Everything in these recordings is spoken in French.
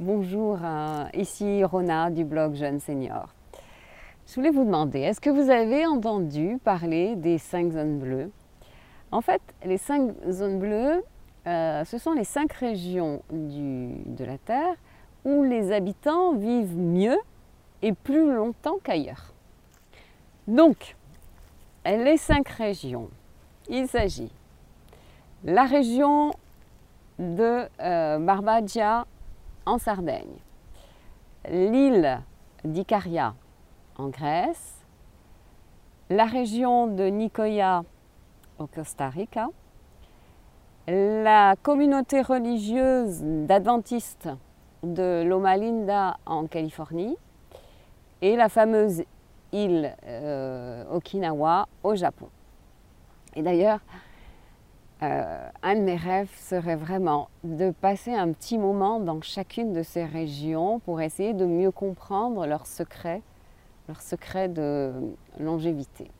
Bonjour, euh, ici Rona du blog Jeune Senior. Je voulais vous demander, est-ce que vous avez entendu parler des cinq zones bleues? En fait, les cinq zones bleues, euh, ce sont les cinq régions de la Terre où les habitants vivent mieux et plus longtemps qu'ailleurs. Donc, les cinq régions, il s'agit la région de euh, en Sardaigne, l'île d'Icaria en Grèce, la région de Nicoya au Costa Rica, la communauté religieuse d'adventistes de Loma Linda en Californie. Et la fameuse île euh, Okinawa au Japon. Et d'ailleurs, euh, un de mes rêves serait vraiment de passer un petit moment dans chacune de ces régions pour essayer de mieux comprendre leurs secrets, leurs secrets de longévité.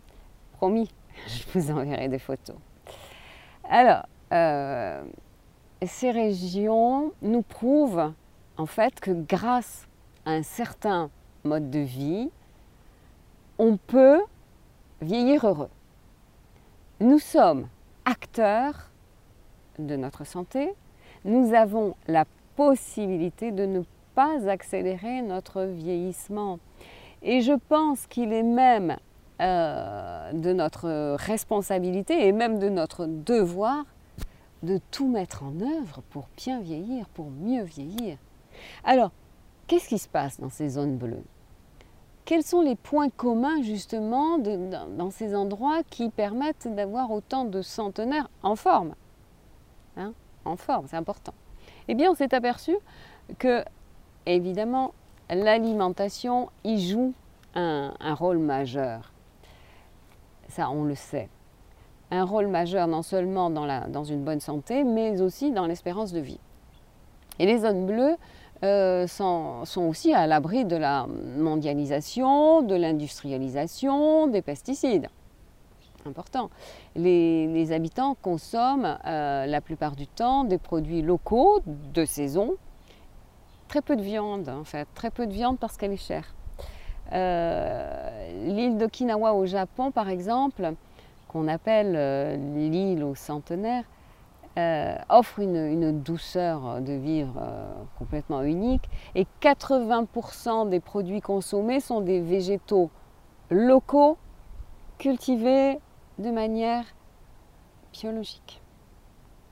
Promis, je vous enverrai des photos. Alors, euh, ces régions nous prouvent en fait que grâce à un certain mode de vie, on peut vieillir heureux. Nous sommes acteurs de notre santé, nous avons la possibilité de ne pas accélérer notre vieillissement. Et je pense qu'il est même euh, de notre responsabilité et même de notre devoir de tout mettre en œuvre pour bien vieillir, pour mieux vieillir. Alors, qu'est-ce qui se passe dans ces zones bleues? Quels sont les points communs justement dans, ces endroits qui permettent d'avoir autant de centenaires en forme hein, En forme, c'est important. Eh bien, on s'est aperçu que, évidemment, l'alimentation y joue un, rôle majeur. Ça, on le sait. Un rôle majeur non seulement dans, dans une bonne santé, mais aussi dans l'espérance de vie. Et les zones bleues euh, sont, aussi à l'abri de la mondialisation, de l'industrialisation, des pesticides. Important. Les, habitants consomment euh, la plupart du temps des produits locaux de saison. Très peu de viande, en fait. Très peu de viande parce qu'elle est chère. Euh, l'île d'Okinawa au Japon, par exemple, qu'on appelle l'île au centenaire, euh, offre une, douceur de vivre euh, complètement unique et 80% des produits consommés sont des végétaux locaux cultivés de manière biologique.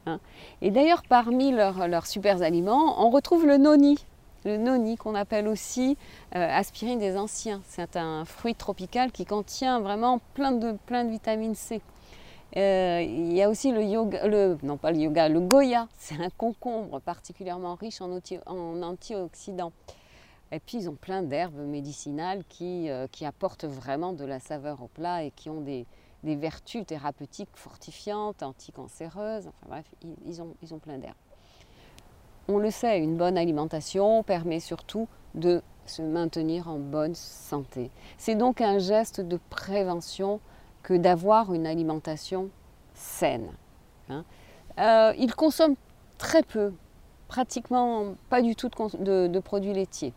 Hein. et d'ailleurs, parmi leurs, super aliments, on retrouve le noni. Le noni qu'on appelle aussi euh, aspirine des anciens. C'est un fruit tropical qui contient vraiment plein de, plein de vitamine C. Euh, il y a aussi le yoga, non pas le yoga, le goya. C'est un concombre particulièrement riche en, antioxydants. Et puis ils ont plein d'herbes médicinales qui, euh, qui, apportent vraiment de la saveur au plat et qui ont des, des vertus thérapeutiques fortifiantes, anticancéreuses. Enfin bref, ils, ont, ils ont plein d'herbes. On le sait, une bonne alimentation permet surtout de se maintenir en bonne santé. C'est donc un geste de prévention que d'avoir une alimentation saine. Hein. Euh, ils consomment très peu, pratiquement pas du tout de, produits laitiers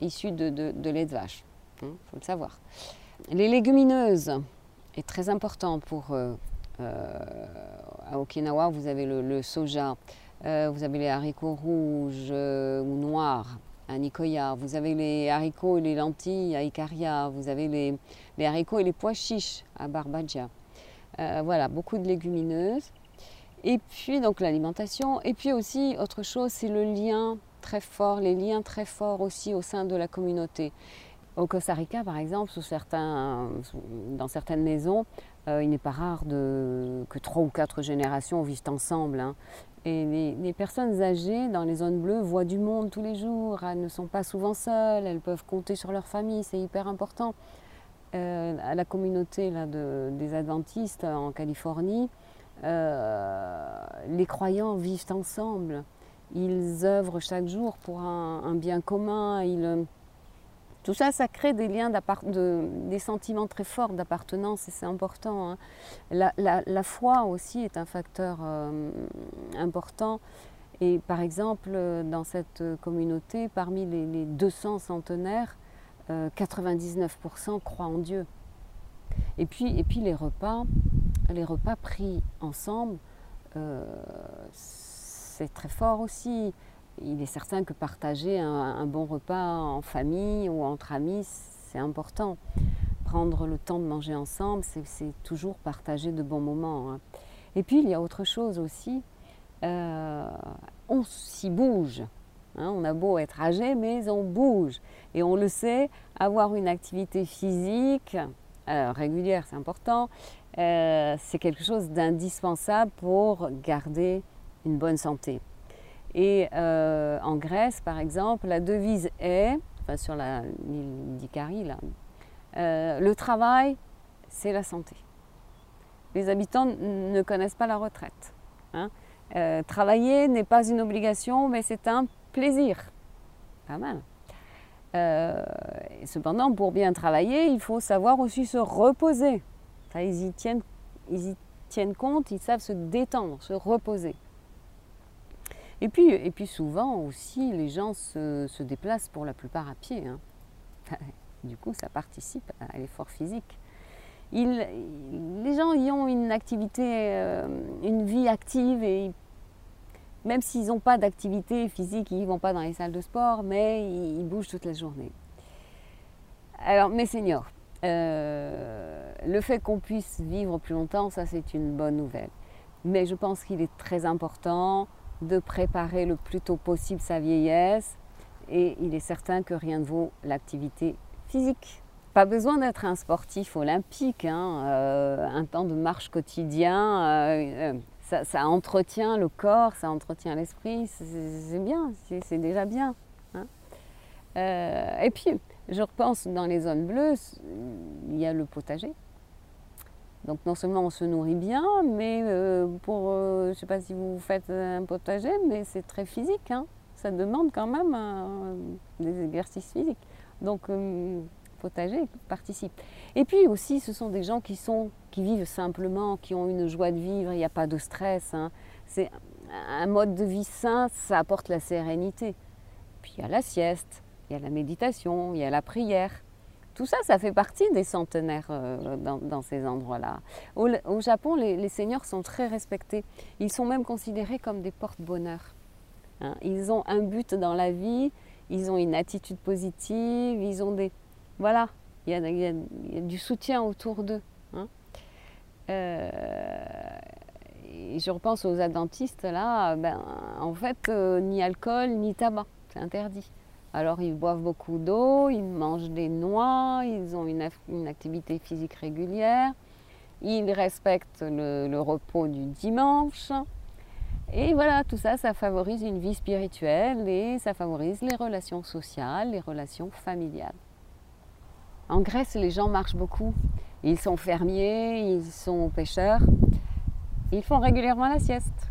issus de, lait de vache. Il hein, faut le savoir. Les légumineuses est très important pour euh, euh, à Okinawa. Vous avez le, soja, vous avez les haricots rouges ou noirs, à Nicoya, vous avez les haricots et les lentilles à Ikaria, vous avez les, haricots et les pois chiches à Barbagia. Euh, voilà, beaucoup de légumineuses. Et puis donc l'alimentation. Et puis aussi, autre chose, c'est le lien très fort, les liens très forts aussi au sein de la communauté. Au Costa Rica, par exemple, dans certaines maisons, euh, il n'est pas rare que trois ou quatre générations vivent ensemble. Hein. Et les, personnes âgées dans les zones bleues voient du monde tous les jours, elles ne sont pas souvent seules, elles peuvent compter sur leur famille, c'est hyper important. Euh, à la communauté des adventistes en Californie, euh, les croyants vivent ensemble, ils œuvrent chaque jour pour un, bien commun, tout ça, ça crée des liens, de, des sentiments très forts d'appartenance et c'est important. Hein. La, foi aussi est un facteur euh, important Et par exemple, dans cette communauté, parmi les, 200 centenaires, 99% croient en Dieu. Et puis, et puis les repas, les repas pris ensemble, c'est très fort aussi. Il est certain que partager un, bon repas en famille ou entre amis, c'est important. Prendre le temps de manger ensemble, c'est toujours partager de bons moments. Hein. Et puis il y a autre chose aussi, euh, on s'y bouge. Hein. on a beau être âgé, mais on bouge. Et on le sait, avoir une activité physique régulière, c'est important, euh, c'est quelque chose d'indispensable pour garder une bonne santé. Et euh, en Grèce, par exemple, la devise est, enfin sur l'île d'Icari, là, euh, le travail, c'est la santé. Les habitants ne connaissent pas la retraite. Hein. Euh, travailler n'est pas une obligation, mais c'est un plaisir. Pas mal. cependant, pour bien travailler, il faut savoir aussi se reposer. ils y tiennent compte, ils savent se détendre, se reposer. Et puis, et puis souvent aussi, les gens se, déplacent pour la plupart à pied. Hein. Du coup, ça participe à l'effort physique. les gens y ont une activité, euh, une vie active et même s'ils n'ont pas d'activité physique, ils ne vont pas dans les salles de sport, mais ils, bougent toute la journée. Alors, mes seniors, euh, le fait qu'on puisse vivre plus longtemps, ça c'est une bonne nouvelle. Mais je pense qu'il est très important de préparer le plus tôt possible sa vieillesse et il est certain que rien ne vaut l'activité physique. Pas besoin d'être un sportif olympique, hein, euh, un temps de marche quotidien, euh, euh, ça, entretient le corps, ça entretient l'esprit, c'est bien, c'est déjà bien. Hein. et puis, je repense dans les zones bleues, il y a le potager. Donc non seulement on se nourrit bien, mais euh, pour, euh, je sais pas si vous faites un potager, mais c'est très physique. Hein. Ça demande quand même euh, des exercices physiques. Donc potager participe. Et puis aussi, ce sont des gens qui, sont, qui vivent simplement, qui ont une joie de vivre, il n'y a pas de stress. Hein. C'est un mode de vie sain, ça apporte la sérénité. Puis il y a la sieste, il y a la méditation, il y a la prière. Tout ça, ça fait partie des centenaires euh, dans, ces endroits-là. Au, Japon, les, seigneurs sont très respectés. Ils sont même considérés comme des porte-bonheur. Hein. Ils ont un but dans la vie, ils ont une attitude positive, ils ont des... Voilà, il y a, du soutien autour d'eux. Hein. Euh, je repense aux adventistes, là, ben, en fait, euh, ni alcool, ni tabac, c'est interdit. Alors ils boivent beaucoup d'eau, ils mangent des noix, ils ont une, activité physique régulière, ils respectent le, repos du dimanche. Et voilà, tout ça, ça favorise une vie spirituelle et ça favorise les relations sociales, les relations familiales. En Grèce, les gens marchent beaucoup. Ils sont fermiers, ils sont pêcheurs. Ils font régulièrement la sieste.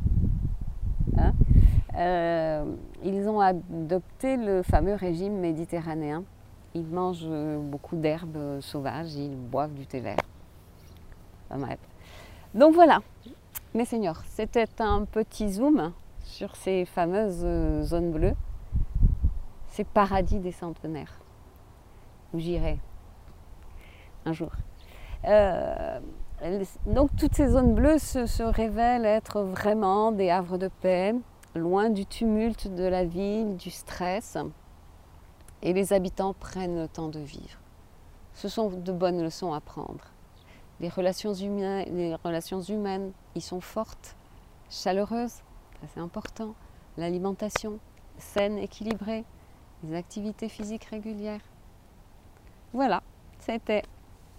Euh, ils ont adopté le fameux régime méditerranéen. Ils mangent beaucoup d'herbes sauvages, ils boivent du thé vert. Donc voilà, mes seigneurs, c'était un petit zoom sur ces fameuses zones bleues, ces paradis des centenaires, où j'irai un jour. Euh, donc toutes ces zones bleues se révèlent être vraiment des havres de paix, loin du tumulte de la ville, du stress, et les habitants prennent le temps de vivre. Ce sont de bonnes leçons à prendre. Les relations humaines, les y sont fortes, chaleureuses, c'est important. L'alimentation saine, équilibrée, les activités physiques régulières. Voilà, c'était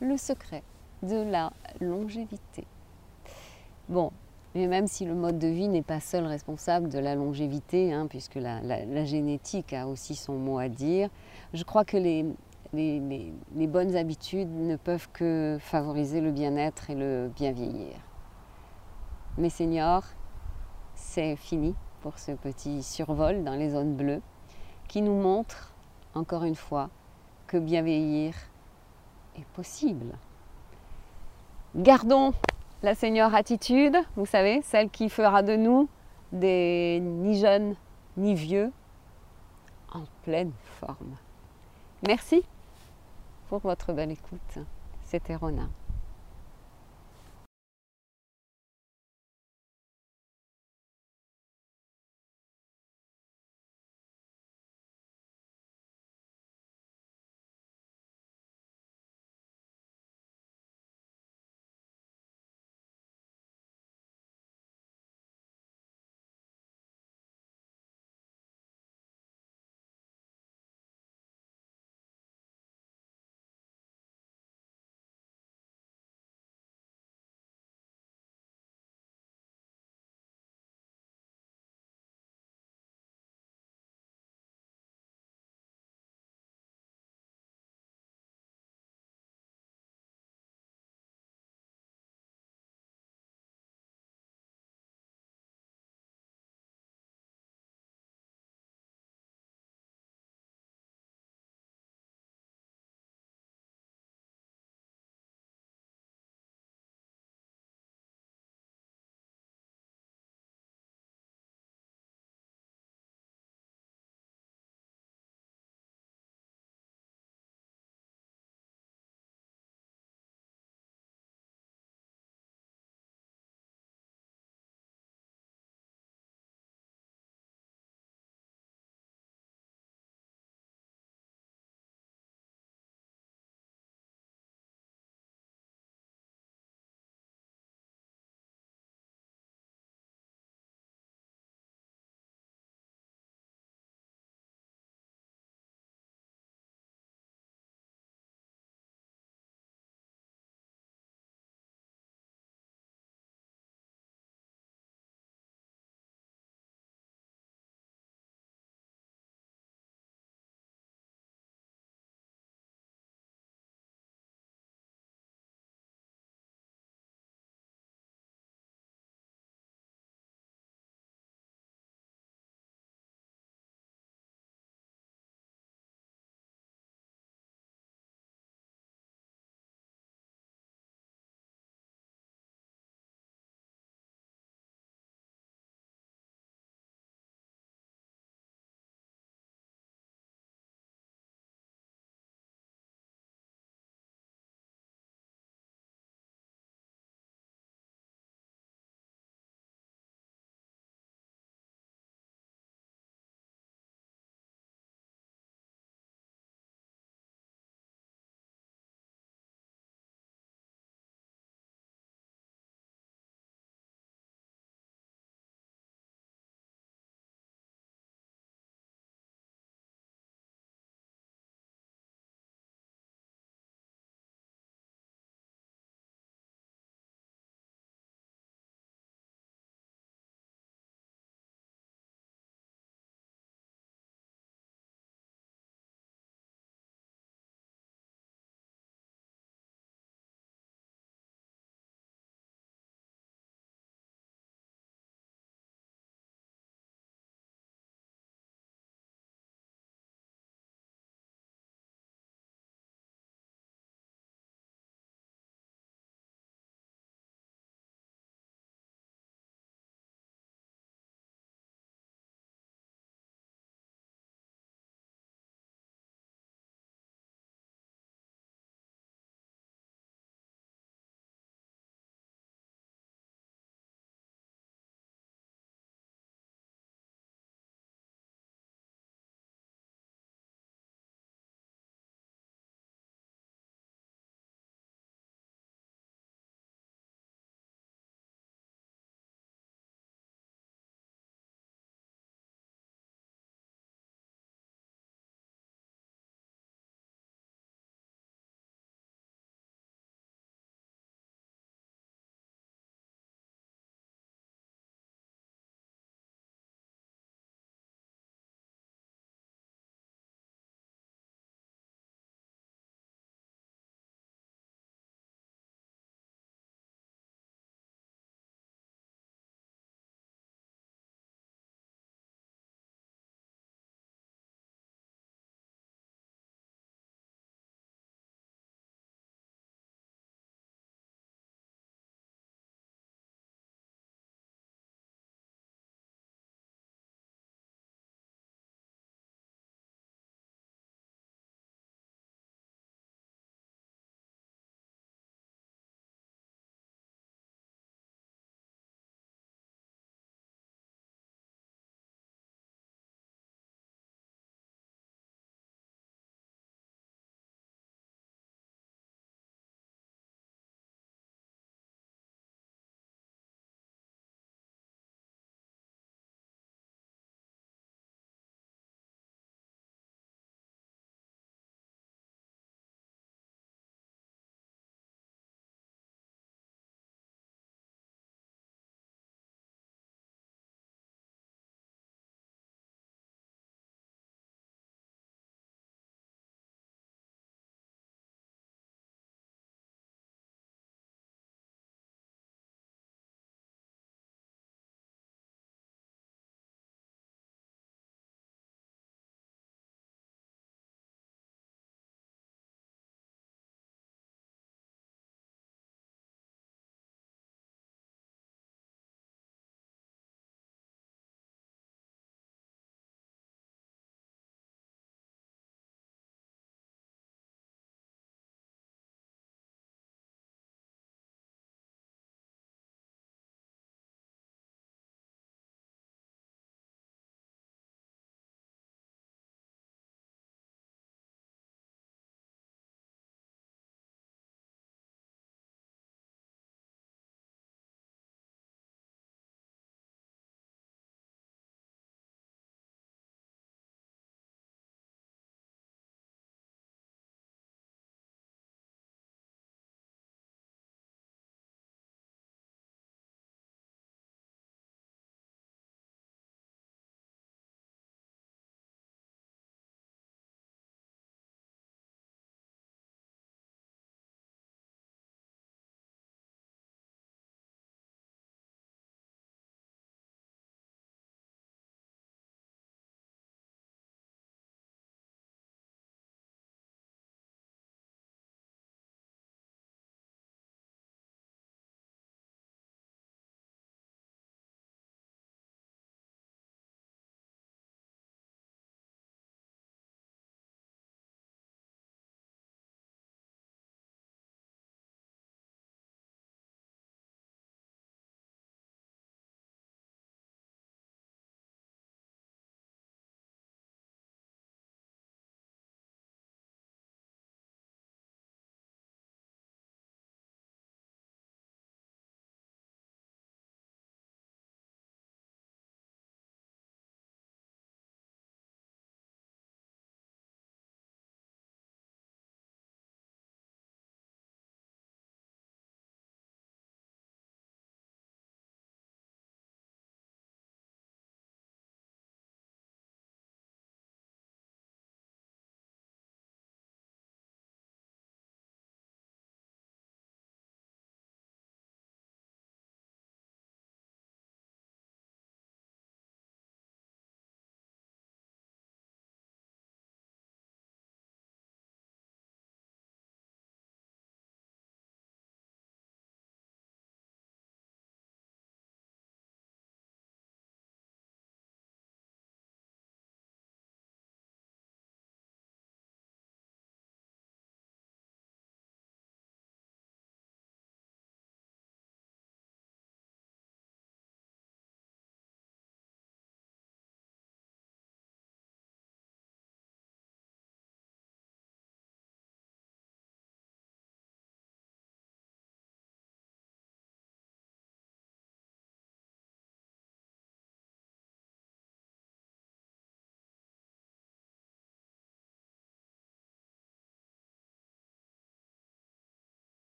le secret de la longévité. Bon, mais même si le mode de vie n'est pas seul responsable de la longévité, hein, puisque la, génétique a aussi son mot à dire, je crois que les, les, bonnes habitudes ne peuvent que favoriser le bien-être et le bien vieillir. Mes seniors, c'est fini pour ce petit survol dans les zones bleues qui nous montre, encore une fois, que bien vieillir est possible. Gardons la seigneur attitude, vous savez, celle qui fera de nous des ni jeunes ni vieux, en pleine forme. Merci pour votre belle écoute. C'était Ronin.